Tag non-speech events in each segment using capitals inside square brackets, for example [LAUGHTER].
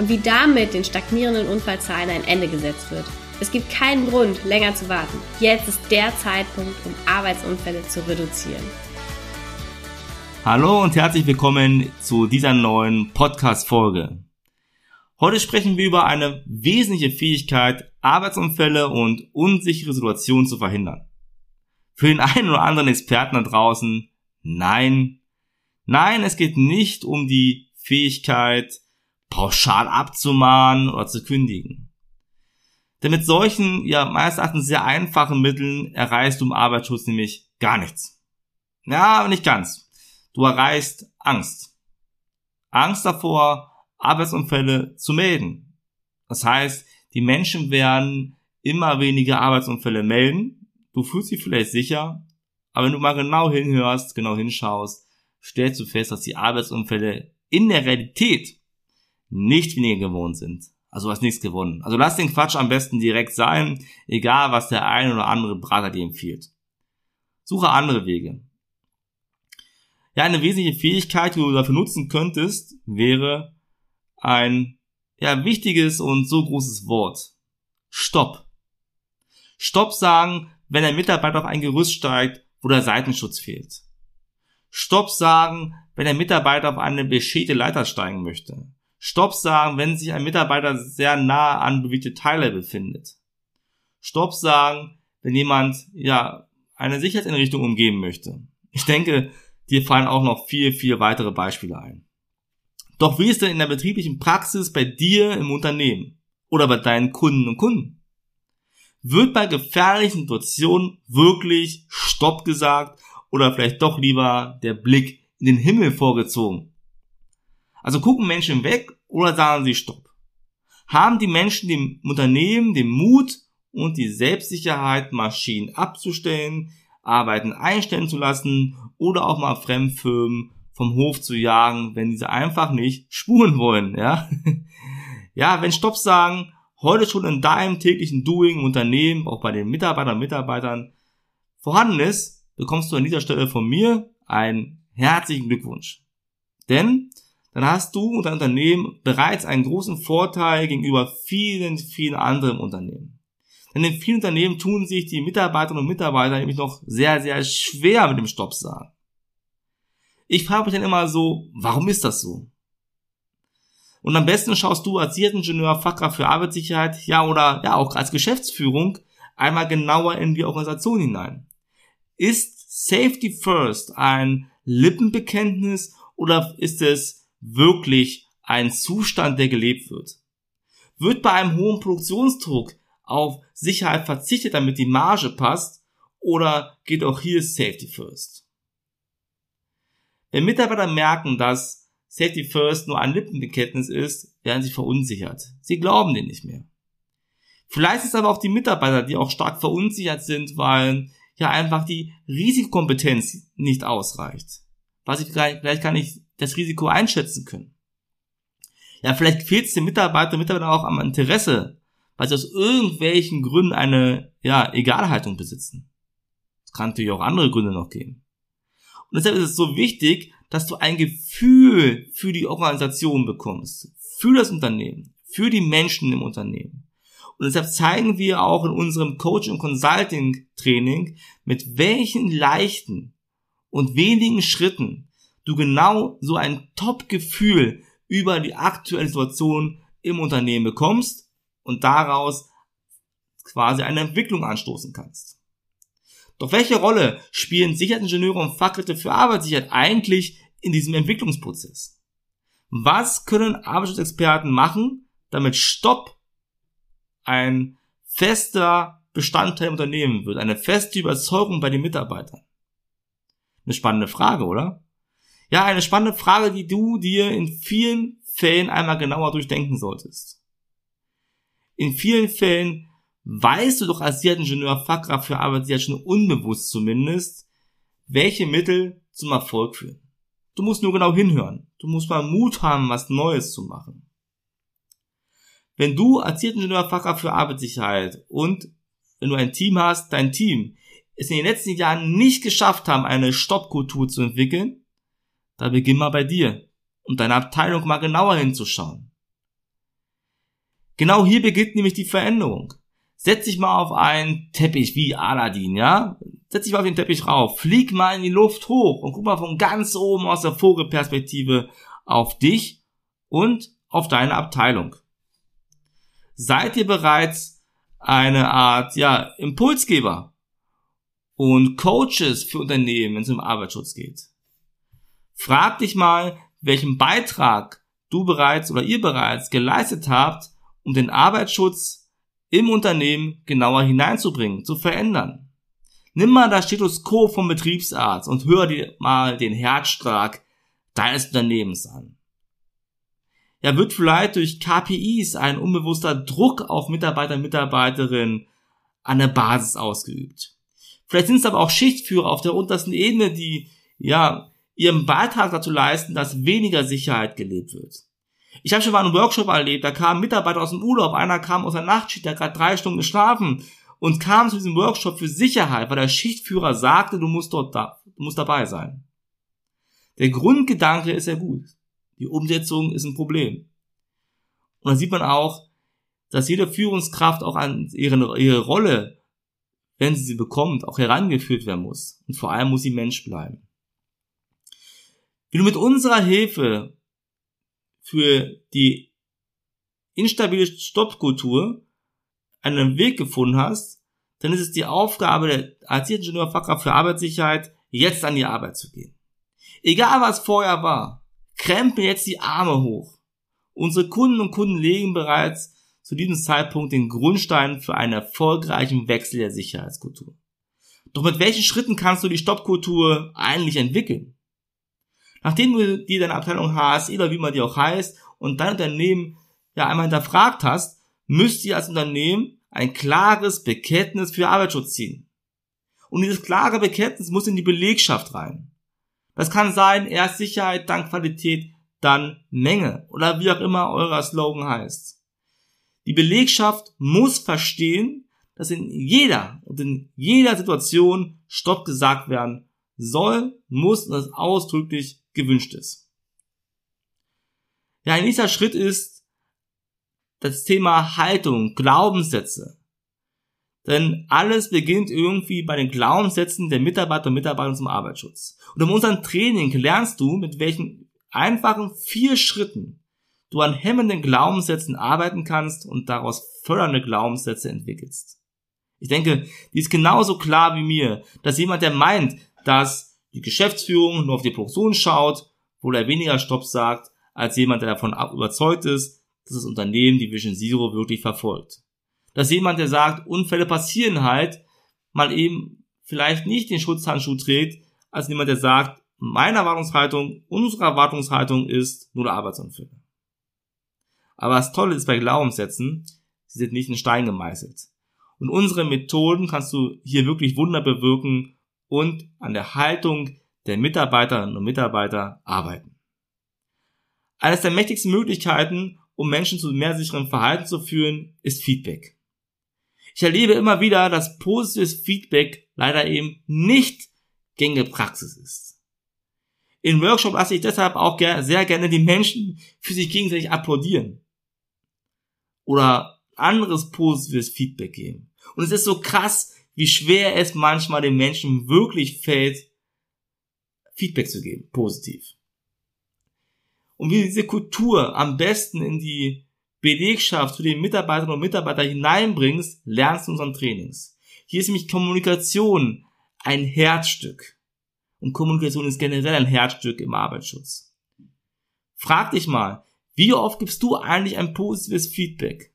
und wie damit den stagnierenden Unfallzahlen ein Ende gesetzt wird. Es gibt keinen Grund, länger zu warten. Jetzt ist der Zeitpunkt, um Arbeitsunfälle zu reduzieren. Hallo und herzlich willkommen zu dieser neuen Podcast-Folge. Heute sprechen wir über eine wesentliche Fähigkeit, Arbeitsunfälle und unsichere Situationen zu verhindern. Für den einen oder anderen Experten da draußen, nein. Nein, es geht nicht um die Fähigkeit, pauschal abzumahnen oder zu kündigen. Denn mit solchen, ja, meines Erachtens sehr einfachen Mitteln erreichst du im Arbeitsschutz nämlich gar nichts. Ja, aber nicht ganz. Du erreichst Angst. Angst davor, Arbeitsunfälle zu melden. Das heißt, die Menschen werden immer weniger Arbeitsunfälle melden. Du fühlst dich vielleicht sicher, aber wenn du mal genau hinhörst, genau hinschaust, stellst du fest, dass die Arbeitsunfälle in der Realität nicht weniger gewohnt sind. Also du hast nichts gewonnen. Also lass den Quatsch am besten direkt sein, egal was der ein oder andere Berater dir empfiehlt. Suche andere Wege. Ja, eine wesentliche Fähigkeit, die du dafür nutzen könntest, wäre ein ja, wichtiges und so großes Wort. Stopp. Stopp sagen, wenn ein Mitarbeiter auf ein Gerüst steigt, wo der Seitenschutz fehlt. Stopp sagen, wenn ein Mitarbeiter auf eine beschädigte Leiter steigen möchte. Stopp sagen, wenn sich ein Mitarbeiter sehr nah an bewegte Teile befindet. Stopp sagen, wenn jemand, ja, eine Sicherheitseinrichtung umgeben möchte. Ich denke, dir fallen auch noch viel, viel weitere Beispiele ein. Doch wie ist denn in der betrieblichen Praxis bei dir im Unternehmen oder bei deinen Kunden und Kunden? Wird bei gefährlichen Situationen wirklich Stopp gesagt oder vielleicht doch lieber der Blick in den Himmel vorgezogen? Also gucken Menschen weg oder sagen sie Stopp? Haben die Menschen dem Unternehmen den Mut und die Selbstsicherheit, Maschinen abzustellen, Arbeiten einstellen zu lassen oder auch mal Fremdfirmen vom Hof zu jagen, wenn diese einfach nicht spuren wollen, ja? [LAUGHS] ja, wenn Stopp sagen, heute schon in deinem täglichen Doing im Unternehmen, auch bei den Mitarbeitern und Mitarbeitern vorhanden ist, bekommst du an dieser Stelle von mir einen herzlichen Glückwunsch. Denn dann hast du und dein Unternehmen bereits einen großen Vorteil gegenüber vielen, vielen anderen Unternehmen. Denn in vielen Unternehmen tun sich die Mitarbeiterinnen und Mitarbeiter nämlich noch sehr, sehr schwer mit dem Stopp sagen. Ich frage mich dann immer so, warum ist das so? Und am besten schaust du als Sicherheitsingenieur, Fachkraft für Arbeitssicherheit, ja oder ja auch als Geschäftsführung einmal genauer in die Organisation hinein. Ist Safety First ein Lippenbekenntnis oder ist es wirklich ein Zustand, der gelebt wird? Wird bei einem hohen Produktionsdruck auf Sicherheit verzichtet, damit die Marge passt, oder geht auch hier Safety First? Wenn Mitarbeiter merken, dass Safety First nur ein Lippenbekenntnis ist, werden sie verunsichert. Sie glauben den nicht mehr. Vielleicht ist aber auch die Mitarbeiter, die auch stark verunsichert sind, weil ja einfach die Risikokompetenz nicht ausreicht. Was ich vielleicht, vielleicht gar nicht das Risiko einschätzen können. Ja, vielleicht fehlt es den Mitarbeiter, Mitarbeiter auch am Interesse, weil sie aus irgendwelchen Gründen eine, ja, Egalhaltung besitzen. Es kann natürlich auch andere Gründe noch geben. Und deshalb ist es so wichtig, dass du ein Gefühl für die Organisation bekommst, für das Unternehmen, für die Menschen im Unternehmen. Und deshalb zeigen wir auch in unserem Coach- und Consulting-Training, mit welchen leichten und wenigen Schritten du genau so ein Top-Gefühl über die aktuelle Situation im Unternehmen bekommst und daraus quasi eine Entwicklung anstoßen kannst. Doch welche Rolle spielen Sicherheitsingenieure und Fachkräfte für Arbeitssicherheit eigentlich in diesem Entwicklungsprozess? Was können Arbeitsschutzexperten machen, damit Stopp ein fester Bestandteil im Unternehmen wird, eine feste Überzeugung bei den Mitarbeitern? Eine spannende Frage, oder? Ja, eine spannende Frage, die du dir in vielen Fällen einmal genauer durchdenken solltest. In vielen Fällen weißt du doch als Sicherheitsingenieur, Fachkraft für Arbeitssicherheit schon unbewusst zumindest, welche Mittel zum Erfolg führen. Du musst nur genau hinhören. Du musst mal Mut haben, was Neues zu machen. Wenn du als Ingenieur Fachkraft für Arbeitssicherheit und wenn du ein Team hast, dein Team es in den letzten Jahren nicht geschafft haben, eine Stoppkultur zu entwickeln, dann beginn mal bei dir und deiner Abteilung mal genauer hinzuschauen. Genau hier beginnt nämlich die Veränderung. Setz dich mal auf einen Teppich wie Aladdin, ja? Setz dich mal auf den Teppich rauf, flieg mal in die Luft hoch und guck mal von ganz oben aus der Vogelperspektive auf dich und auf deine Abteilung. Seid ihr bereits eine Art, ja, Impulsgeber und Coaches für Unternehmen, wenn es um Arbeitsschutz geht? Frag dich mal, welchen Beitrag du bereits oder ihr bereits geleistet habt, um den Arbeitsschutz im Unternehmen genauer hineinzubringen, zu verändern. Nimm mal das Stethoskop vom Betriebsarzt und hör dir mal den Herzschlag deines Unternehmens an. Ja, wird vielleicht durch KPIs ein unbewusster Druck auf Mitarbeiter und Mitarbeiterinnen an der Basis ausgeübt. Vielleicht sind es aber auch Schichtführer auf der untersten Ebene, die ja ihren Beitrag dazu leisten, dass weniger Sicherheit gelebt wird. Ich habe schon mal einen Workshop erlebt, da kamen Mitarbeiter aus dem Urlaub, einer kam aus der Nachtschicht, der hat gerade drei Stunden geschlafen und kam zu diesem Workshop für Sicherheit, weil der Schichtführer sagte, du musst dort da, du musst dabei sein. Der Grundgedanke ist ja gut. Die Umsetzung ist ein Problem. Und da sieht man auch, dass jede Führungskraft auch an ihre, ihre Rolle, wenn sie sie bekommt, auch herangeführt werden muss. Und vor allem muss sie Mensch bleiben. Wie du mit unserer Hilfe für die instabile Stoppkultur einen Weg gefunden hast, dann ist es die Aufgabe der als Ingenieur Fachkraft für Arbeitssicherheit, jetzt an die Arbeit zu gehen. Egal was vorher war, krempel jetzt die Arme hoch. Unsere Kunden und Kunden legen bereits zu diesem Zeitpunkt den Grundstein für einen erfolgreichen Wechsel der Sicherheitskultur. Doch mit welchen Schritten kannst du die Stoppkultur eigentlich entwickeln? Nachdem du dir deine Abteilung HSI oder wie man die auch heißt und dein Unternehmen ja einmal hinterfragt hast, müsst ihr als Unternehmen ein klares Bekenntnis für Arbeitsschutz ziehen. Und dieses klare Bekenntnis muss in die Belegschaft rein. Das kann sein, erst Sicherheit, dann Qualität, dann Menge oder wie auch immer euer Slogan heißt. Die Belegschaft muss verstehen, dass in jeder und in jeder Situation Stopp gesagt werden soll, muss und das ausdrücklich gewünscht ist. Ja, ein nächster Schritt ist, das Thema Haltung, Glaubenssätze. Denn alles beginnt irgendwie bei den Glaubenssätzen der Mitarbeiter und Mitarbeiter zum Arbeitsschutz. Und in unserem Training lernst du, mit welchen einfachen vier Schritten du an hemmenden Glaubenssätzen arbeiten kannst und daraus fördernde Glaubenssätze entwickelst. Ich denke, die ist genauso klar wie mir, dass jemand, der meint, dass die Geschäftsführung nur auf die Produktion schaut, wohl er weniger Stopp sagt, als jemand, der davon überzeugt ist, dass das Unternehmen die Vision Zero wirklich verfolgt. Dass jemand, der sagt, Unfälle passieren halt, mal eben vielleicht nicht den Schutzhandschuh trägt, als jemand, der sagt, meine Erwartungshaltung, unsere Erwartungshaltung ist nur der Arbeitsunfälle. Aber das Tolle ist bei Glaubenssätzen, sie sind nicht in Stein gemeißelt. Und unsere Methoden kannst du hier wirklich Wunder bewirken und an der Haltung der Mitarbeiterinnen und Mitarbeiter arbeiten. Eines der mächtigsten Möglichkeiten, um Menschen zu mehr sicherem Verhalten zu führen, ist Feedback. Ich erlebe immer wieder, dass positives Feedback leider eben nicht gängige Praxis ist. In Workshop lasse ich deshalb auch sehr gerne die Menschen für sich gegenseitig applaudieren. Oder anderes positives Feedback geben. Und es ist so krass, wie schwer es manchmal den Menschen wirklich fällt, Feedback zu geben, positiv und wie diese Kultur am besten in die Belegschaft zu den Mitarbeiterinnen und Mitarbeitern hineinbringst, lernst du in unseren Trainings. Hier ist nämlich Kommunikation ein Herzstück. Und Kommunikation ist generell ein Herzstück im Arbeitsschutz. Frag dich mal, wie oft gibst du eigentlich ein positives Feedback?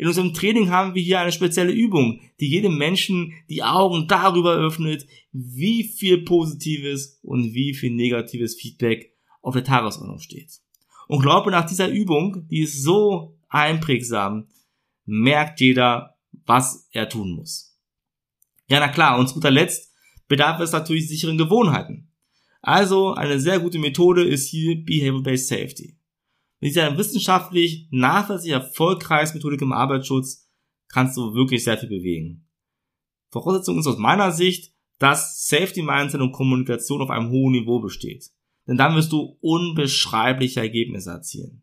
In unserem Training haben wir hier eine spezielle Übung, die jedem Menschen die Augen darüber öffnet, wie viel positives und wie viel negatives Feedback auf der Tagesordnung steht. Und glaube, nach dieser Übung, die ist so einprägsam, merkt jeder, was er tun muss. Ja, na klar, und zu guter Letzt bedarf es natürlich sicheren Gewohnheiten. Also eine sehr gute Methode ist hier Behavior-Based Safety. Mit dieser wissenschaftlich nachweislich erfolgreichen Methodik im Arbeitsschutz kannst du wirklich sehr viel bewegen. Voraussetzung ist aus meiner Sicht, dass Safety Mindset und Kommunikation auf einem hohen Niveau besteht. Denn dann wirst du unbeschreibliche Ergebnisse erzielen.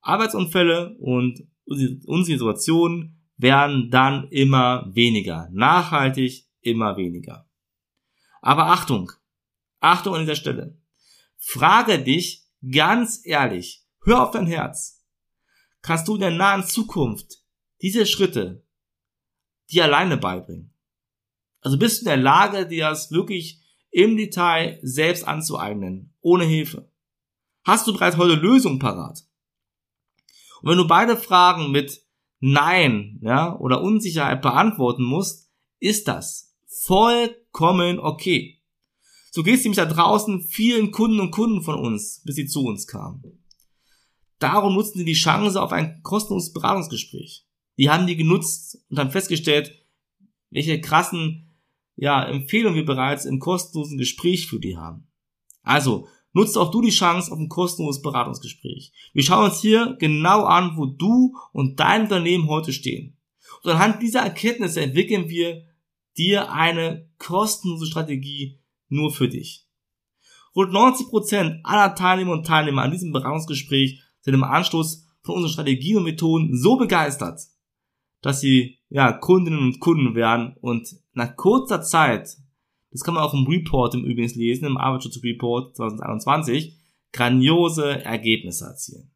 Arbeitsunfälle und unsere Situationen werden dann immer weniger. Nachhaltig immer weniger. Aber Achtung! Achtung an dieser Stelle. Frage dich, Ganz ehrlich, hör auf dein Herz. Kannst du in der nahen Zukunft diese Schritte dir alleine beibringen? Also bist du in der Lage, dir das wirklich im Detail selbst anzueignen, ohne Hilfe? Hast du bereits heute Lösungen parat? Und wenn du beide Fragen mit Nein ja, oder Unsicherheit beantworten musst, ist das vollkommen okay. So geht es nämlich da draußen vielen Kunden und Kunden von uns, bis sie zu uns kamen. Darum nutzten sie die Chance auf ein kostenloses Beratungsgespräch. Die haben die genutzt und haben festgestellt, welche krassen ja, Empfehlungen wir bereits im kostenlosen Gespräch für die haben. Also, nutzt auch du die Chance auf ein kostenloses Beratungsgespräch. Wir schauen uns hier genau an, wo du und dein Unternehmen heute stehen. Und anhand dieser Erkenntnisse entwickeln wir dir eine kostenlose Strategie nur für dich. Rund 90% aller Teilnehmer und Teilnehmer an diesem Beratungsgespräch sind im Anschluss von unseren Strategien und Methoden so begeistert, dass sie ja Kundinnen und Kunden werden und nach kurzer Zeit, das kann man auch im Report im Übrigen lesen, im Arbeitsschutzreport 2021, grandiose Ergebnisse erzielen.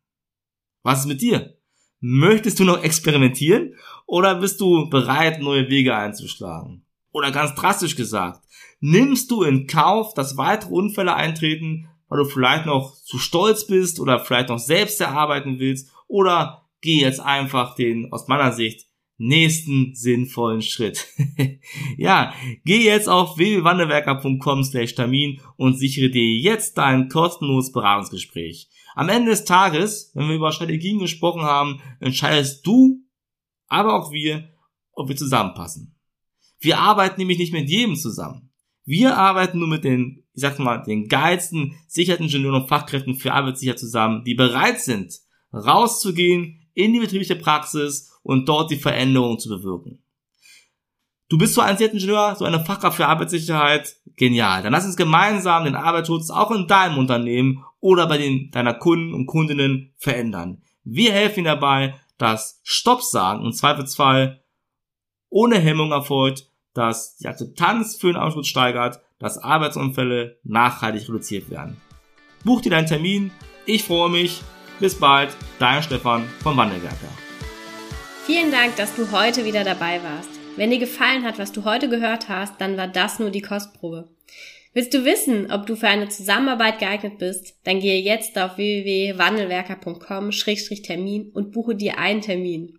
Was ist mit dir? Möchtest du noch experimentieren oder bist du bereit, neue Wege einzuschlagen? Oder ganz drastisch gesagt, nimmst du in Kauf, dass weitere Unfälle eintreten, weil du vielleicht noch zu stolz bist oder vielleicht noch selbst erarbeiten willst oder geh jetzt einfach den, aus meiner Sicht, nächsten sinnvollen Schritt. [LAUGHS] ja, geh jetzt auf www.wandelwerker.com slash Termin und sichere dir jetzt dein kostenloses Beratungsgespräch. Am Ende des Tages, wenn wir über Strategien gesprochen haben, entscheidest du, aber auch wir, ob wir zusammenpassen. Wir arbeiten nämlich nicht mit jedem zusammen. Wir arbeiten nur mit den, ich sag mal, den geilsten Sicherheitsingenieuren und Fachkräften für Arbeitssicherheit zusammen, die bereit sind, rauszugehen in die betriebliche Praxis und dort die Veränderung zu bewirken. Du bist so ein Sicherheitsingenieur, so eine Fachkraft für Arbeitssicherheit, genial. Dann lass uns gemeinsam den Arbeitsschutz auch in deinem Unternehmen oder bei den, deiner Kunden und Kundinnen verändern. Wir helfen dabei, dass Stopp sagen, im Zweifelsfall ohne Hemmung erfolgt dass die Akzeptanz für den Arbeitsschutz steigert, dass Arbeitsunfälle nachhaltig reduziert werden. Buch dir deinen Termin. Ich freue mich. Bis bald. Dein Stefan vom Wandelwerker. Vielen Dank, dass du heute wieder dabei warst. Wenn dir gefallen hat, was du heute gehört hast, dann war das nur die Kostprobe. Willst du wissen, ob du für eine Zusammenarbeit geeignet bist? Dann gehe jetzt auf www.wandelwerker.com-termin und buche dir einen Termin.